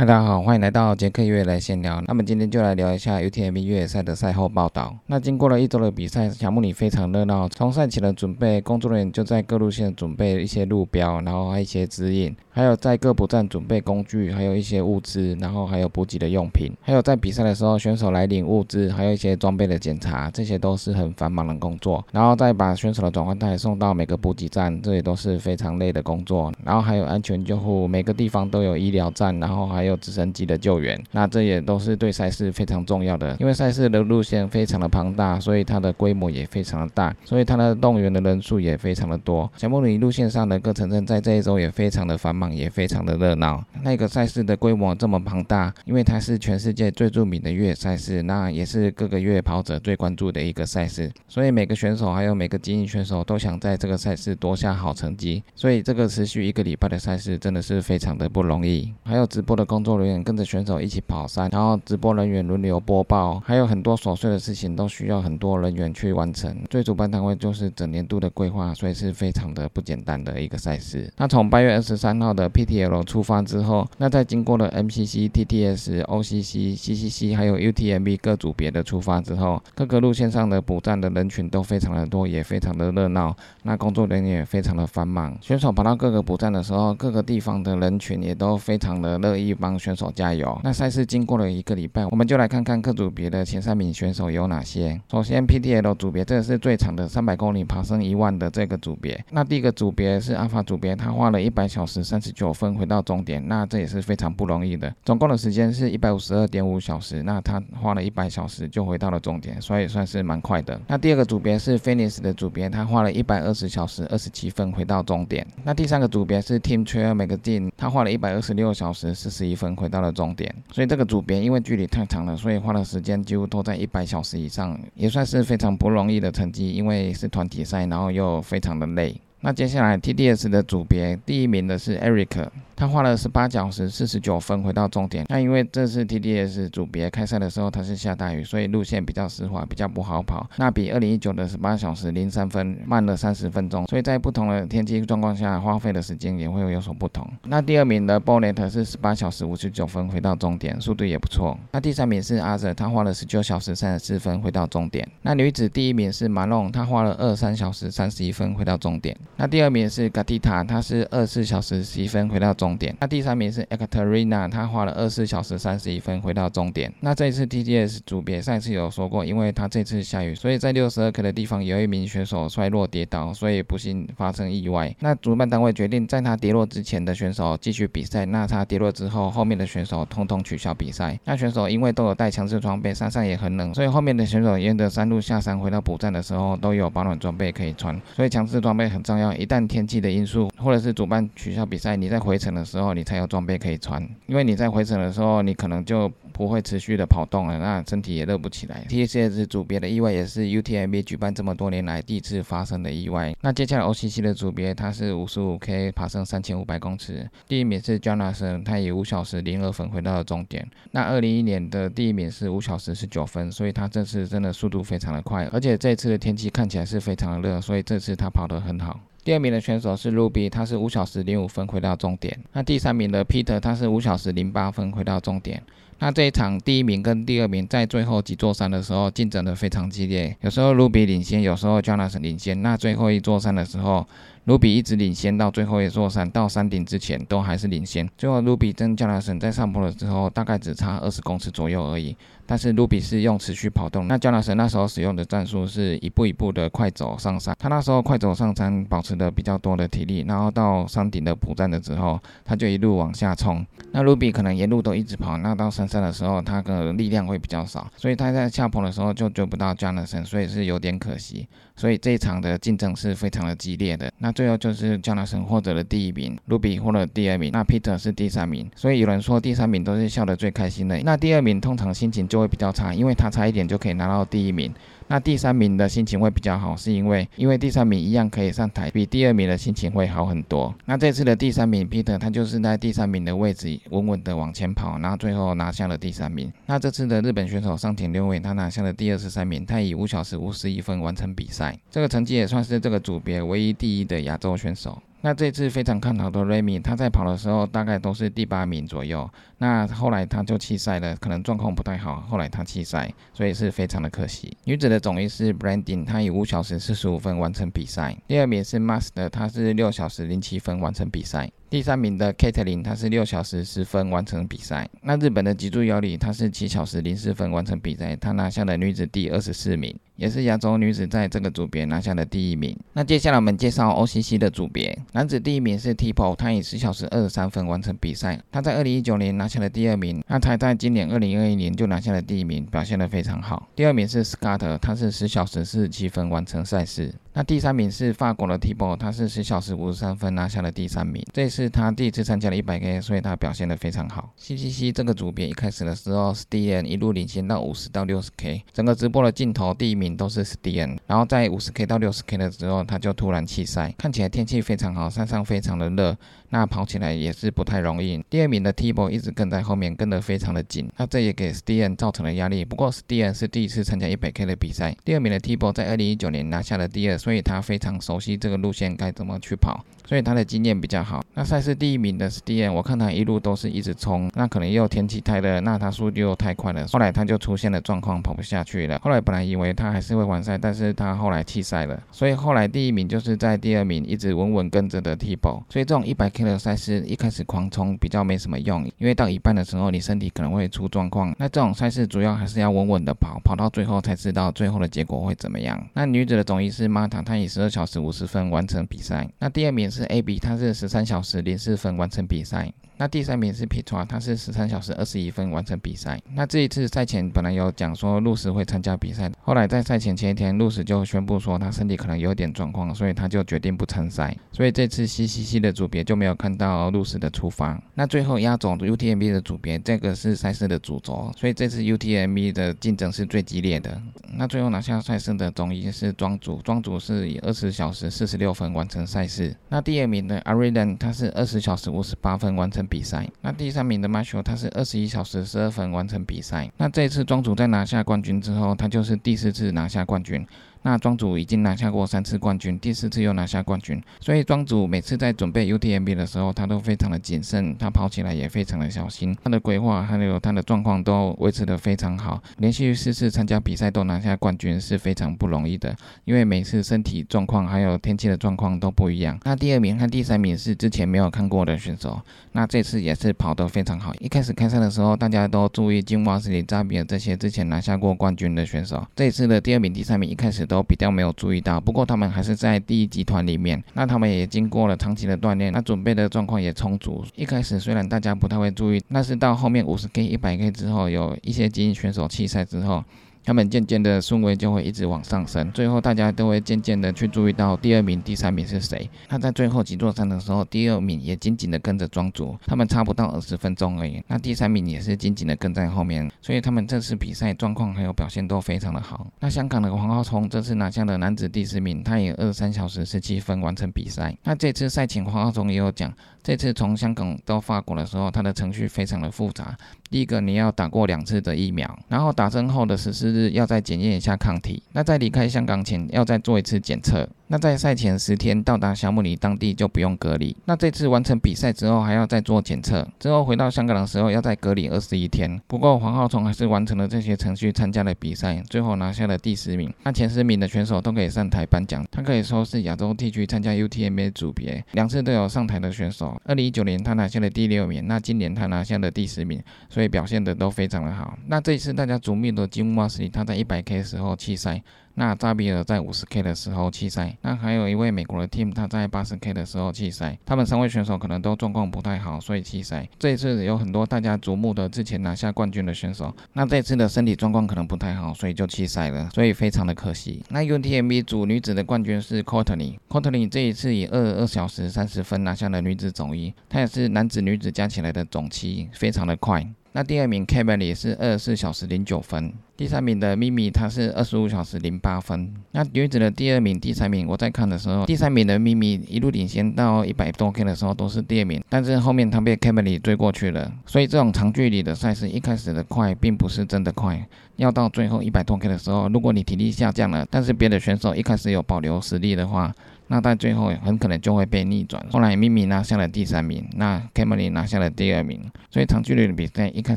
嗨，大家好，欢迎来到杰克越野来闲聊。那么今天就来聊一下 UTMB 越野赛的赛后报道。那经过了一周的比赛，小木里非常热闹。从赛前的准备，工作人员就在各路线准备一些路标，然后还有一些指引，还有在各补站准备工具，还有一些物资，然后还有补给的用品，还有在比赛的时候，选手来领物资，还有一些装备的检查，这些都是很繁忙的工作。然后再把选手的转换带送到每个补给站，这也都是非常累的工作。然后还有安全救护，每个地方都有医疗站，然后还有。直升机的救援，那这也都是对赛事非常重要的，因为赛事的路线非常的庞大，所以它的规模也非常的大，所以它的动员的人数也非常的多。小木里路线上的各城镇在这一周也非常的繁忙，也非常的热闹。那个赛事的规模这么庞大，因为它是全世界最著名的越野赛事，那也是各个越野跑者最关注的一个赛事，所以每个选手还有每个精英选手都想在这个赛事夺下好成绩，所以这个持续一个礼拜的赛事真的是非常的不容易。还有直播的。工作人员跟着选手一起跑山，然后直播人员轮流播报，还有很多琐碎的事情都需要很多人员去完成。最主办单位就是整年度的规划，所以是非常的不简单的一个赛事。那从八月二十三号的 PTL 出发之后，那在经过了 MCC、TTS、OCC、CCC 还有 UTMB 各组别的出发之后，各个路线上的补站的人群都非常的多，也非常的热闹。那工作人员也非常的繁忙。选手跑到各个补站的时候，各个地方的人群也都非常的乐意帮。选手加油。那赛事经过了一个礼拜，我们就来看看各组别的前三名选手有哪些。首先，PTL 组别，这是最长的三百公里爬升一万的这个组别。那第一个组别是阿法组别，他花了一百小时三十九分回到终点，那这也是非常不容易的。总共的时间是一百五十二点五小时，那他花了一百小时就回到了终点，所以算是蛮快的。那第二个组别是 f i n i s 的组别，他花了一百二十小时二十七分回到终点。那第三个组别是 Team Trail Magazine，他花了一百二十六小时四十一。分回到了终点，所以这个组别因为距离太长了，所以花的时间几乎都在一百小时以上，也算是非常不容易的成绩。因为是团体赛，然后又非常的累。那接下来 TDS 的组别第一名的是 Eric。他花了十八小时四十九分回到终点。那因为这次 TDS 组别开赛的时候，它是下大雨，所以路线比较湿滑，比较不好跑。那比二零一九的十八小时零三分慢了三十分钟。所以在不同的天气状况下，花费的时间也会有所不同。那第二名的 Bonnet 是十八小时五十九分回到终点，速度也不错。那第三名是阿 r 他花了十九小时三十四分回到终点。那女子第一名是马龙，她花了二三小时三十一分回到终点。那第二名是 Gatita，她是二四小时十一分回到终。终点。那第三名是 Ekaterina，她花了二十四小时三十一分回到终点。那这一次 TTS 组别上次有说过，因为他这次下雨，所以在六十二 K 的地方有一名选手摔落跌倒，所以不幸发生意外。那主办单位决定在他跌落之前的选手继续比赛，那他跌落之后，后面的选手通通取消比赛。那选手因为都有带强制装备，山上也很冷，所以后面的选手沿着山路下山回到补站的时候都有保暖装备可以穿。所以强制装备很重要，一旦天气的因素或者是主办取消比赛，你在回程。的时候，你才有装备可以穿，因为你在回程的时候，你可能就不会持续的跑动了，那身体也热不起来。T C S 组别的意外也是 U T M B 举办这么多年来第一次发生的意外。那接下来 O C C 的组别，它是五十五 K 爬升三千五百公尺，第一名是 Jonathan，他以五小时零二分回到了终点。那二零一年的第一名是五小时十九分，所以他这次真的速度非常的快，而且这次的天气看起来是非常的热，所以这次他跑得很好。第二名的选手是 Ruby，他是五小时零五分回到终点。那第三名的 Peter，他是五小时零八分回到终点。那这一场第一名跟第二名在最后几座山的时候竞争的非常激烈，有时候 Ruby 领先，有时候 Jonas 领先。那最后一座山的时候。卢比一直领先到最后一座山，到山顶之前都还是领先。最后，卢比跟加纳森在上坡了之后，大概只差二十公尺左右而已。但是卢比是用持续跑动，那加纳森那时候使用的战术是一步一步的快走上山。他那时候快走上山，保持的比较多的体力，然后到山顶的补站的时候，他就一路往下冲。那卢比可能沿路都一直跑，那到山上的时候，他的力量会比较少，所以他在下坡的时候就追不到加纳森，所以是有点可惜。所以这一场的竞争是非常的激烈的。那最后就是江纳森获得了第一名，卢比获得了第二名，那 Peter 是第三名。所以有人说第三名都是笑得最开心的，那第二名通常心情就会比较差，因为他差一点就可以拿到第一名。那第三名的心情会比较好，是因为因为第三名一样可以上台，比第二名的心情会好很多。那这次的第三名 Peter 他就是在第三名的位置稳稳的往前跑，然后最后拿下了第三名。那这次的日本选手上田六位他拿下了第二十三名，他以五小时五十一分完成比赛，这个成绩也算是这个组别唯一第一的亚洲选手。那这次非常看好的 Remy，他在跑的时候大概都是第八名左右。那后来他就弃赛了，可能状况不太好，后来他弃赛，所以是非常的可惜。女子的总一是 Branding，她以五小时四十五分完成比赛。第二名是 Master，她是六小时零七分完成比赛。第三名的 Kate l i n 她是六小时十分完成比赛。那日本的脊柱遥里，她是七小时零四分完成比赛，她拿下了女子第二十四名，也是亚洲女子在这个组别拿下的第一名。那接下来我们介绍 OCC 的组别，男子第一名是 Tipo，他以十小时二十三分完成比赛，他在二零一九年拿下了第二名，那他在今年二零二一年就拿下了第一名，表现得非常好。第二名是 Scott，他是十小时四十七分完成赛事。那第三名是法国的 Tibo，他是十小时五十三分拿下了第三名。这是他第一次参加了一百 K，所以他表现得非常好。CCC 这个组别一开始的时候，Stian 一路领先到五十到六十 K，整个直播的镜头第一名都是 Stian，然后在五十 K 到六十 K 的时候，他就突然弃赛。看起来天气非常好，山上非常的热，那跑起来也是不太容易。第二名的 Tibo 一直跟在后面，跟得非常的紧，那这也给 Stian 造成了压力。不过 Stian 是第一次参加一百 K 的比赛，第二名的 Tibo 在二零一九年拿下了第二，所以他非常熟悉这个路线该怎么去跑。所以他的经验比较好。那赛事第一名的 s t e n 我看他一路都是一直冲，那可能又天气太热，那他速度又太快了。后来他就出现了状况，跑不下去了。后来本来以为他还是会完赛，但是他后来弃赛了。所以后来第一名就是在第二名一直稳稳跟着的 Tibo。所以这种一百 K 的赛事一开始狂冲比较没什么用，因为到一半的时候你身体可能会出状况。那这种赛事主要还是要稳稳的跑，跑到最后才知道最后的结果会怎么样。那女子的总医师马唐她以十二小时五十分完成比赛。那第二名是是 AB，它是。十三小时零四分完成比赛。那第三名是 Pitra，，他是十三小时二十一分完成比赛。那这一次赛前本来有讲说路斯会参加比赛，后来在赛前前一天，路斯就宣布说他身体可能有点状况，所以他就决定不参赛。所以这次 CCC 的组别就没有看到路斯的出发。那最后压轴 UTMB 的组别，这个是赛事的主轴，所以这次 UTMB 的竞争是最激烈的。那最后拿下赛事的总一是庄主，庄主是以二十小时四十六分完成赛事。那第二名的 Arian 他是二十小时五十八分完成。比赛，那第三名的 Marshall 他是二十一小时十二分完成比赛。那这次庄主在拿下冠军之后，他就是第四次拿下冠军。那庄主已经拿下过三次冠军，第四次又拿下冠军，所以庄主每次在准备 UTMB 的时候，他都非常的谨慎，他跑起来也非常的小心，他的规划还有他的状况都维持的非常好，连续四次参加比赛都拿下冠军是非常不容易的，因为每次身体状况还有天气的状况都不一样。那第二名和第三名是之前没有看过的选手，那这次也是跑得非常好。一开始开赛的时候，大家都注意金瓦斯里扎比尔这些之前拿下过冠军的选手，这次的第二名、第三名一开始都比较没有注意到，不过他们还是在第一集团里面。那他们也经过了长期的锻炼，那准备的状况也充足。一开始虽然大家不太会注意，但是到后面五十 K、一百 K 之后，有一些精英选手弃赛之后。他们渐渐的顺位就会一直往上升，最后大家都会渐渐的去注意到第二名、第三名是谁。他在最后几座山的时候，第二名也紧紧的跟着庄主，他们差不到二十分钟而已。那第三名也是紧紧的跟在后面，所以他们这次比赛状况还有表现都非常的好。那香港的黄浩聪这次拿下了男子第四名，他也二十三小时十七分完成比赛。那这次赛前黄浩聪也有讲，这次从香港到法国的时候，他的程序非常的复杂。第一个你要打过两次的疫苗，然后打针后的十四日要再检验一下抗体。那在离开香港前要再做一次检测。那在赛前十天到达小姆尼当地就不用隔离。那这次完成比赛之后还要再做检测，之后回到香港的时候要再隔离二十一天。不过黄浩聪还是完成了这些程序，参加了比赛，最后拿下了第十名。那前十名的选手都可以上台颁奖，他可以说是亚洲地区参加 UTMB 组别两次都有上台的选手。二零一九年他拿下了第六名，那今年他拿下了第十名。所以表现的都非常的好。那这一次大家瞩目的吉姆马斯里，他在一百 K 时候弃赛。那扎比尔在五十 K 的时候弃赛，那还有一位美国的 team，他在八十 K 的时候弃赛。他们三位选手可能都状况不太好，所以弃赛。这一次有很多大家瞩目的之前拿下冠军的选手，那这次的身体状况可能不太好，所以就弃赛了，所以非常的可惜。那 UTMB 组女子的冠军是 Courtney，Courtney 这一次以二二小时三十分拿下了女子总一，她也是男子女子加起来的总七，非常的快。那第二名 Kevin 也是二十四小时零九分，第三名的咪咪他是二十五小时零八分。那女子的第二名、第三名，我在看的时候，第三名的咪咪一路领先到一百多 K 的时候都是第二名，但是后面她被 Kevin 追过去了。所以这种长距离的赛事，一开始的快并不是真的快，要到最后一百多 K 的时候，如果你体力下降了，但是别的选手一开始有保留实力的话。那在最后很可能就会被逆转。后来咪咪拿下了第三名，那 k a m e r y 拿下了第二名。所以长距离的比赛一开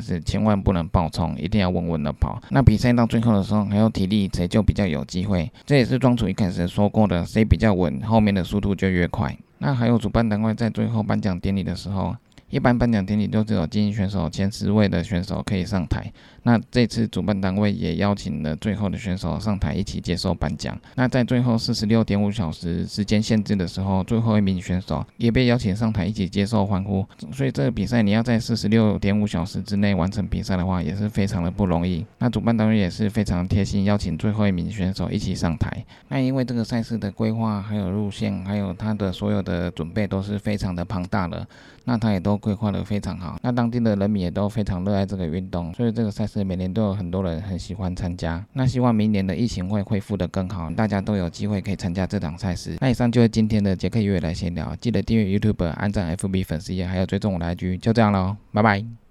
始千万不能爆冲，一定要稳稳的跑。那比赛到最后的时候，还有体力，谁就比较有机会。这也是庄主一开始说过的，谁比较稳，后面的速度就越快。那还有主办单位在最后颁奖典礼的时候。一般颁奖典礼都只有精英选手前十位的选手可以上台。那这次主办单位也邀请了最后的选手上台一起接受颁奖。那在最后四十六点五小时时间限制的时候，最后一名选手也被邀请上台一起接受欢呼。所以这个比赛你要在四十六点五小时之内完成比赛的话，也是非常的不容易。那主办单位也是非常贴心，邀请最后一名选手一起上台。那因为这个赛事的规划、还有路线、还有它的所有的准备都是非常的庞大的，那他也都。规划的非常好，那当地的人民也都非常热爱这个运动，所以这个赛是每年都有很多人很喜欢参加。那希望明年的疫情会恢复的更好，大家都有机会可以参加这场赛事。那以上就是今天的杰克约来闲聊，记得订阅 YouTube、按赞 FB 粉丝页，还有追踪我的 IG，就这样喽，拜拜。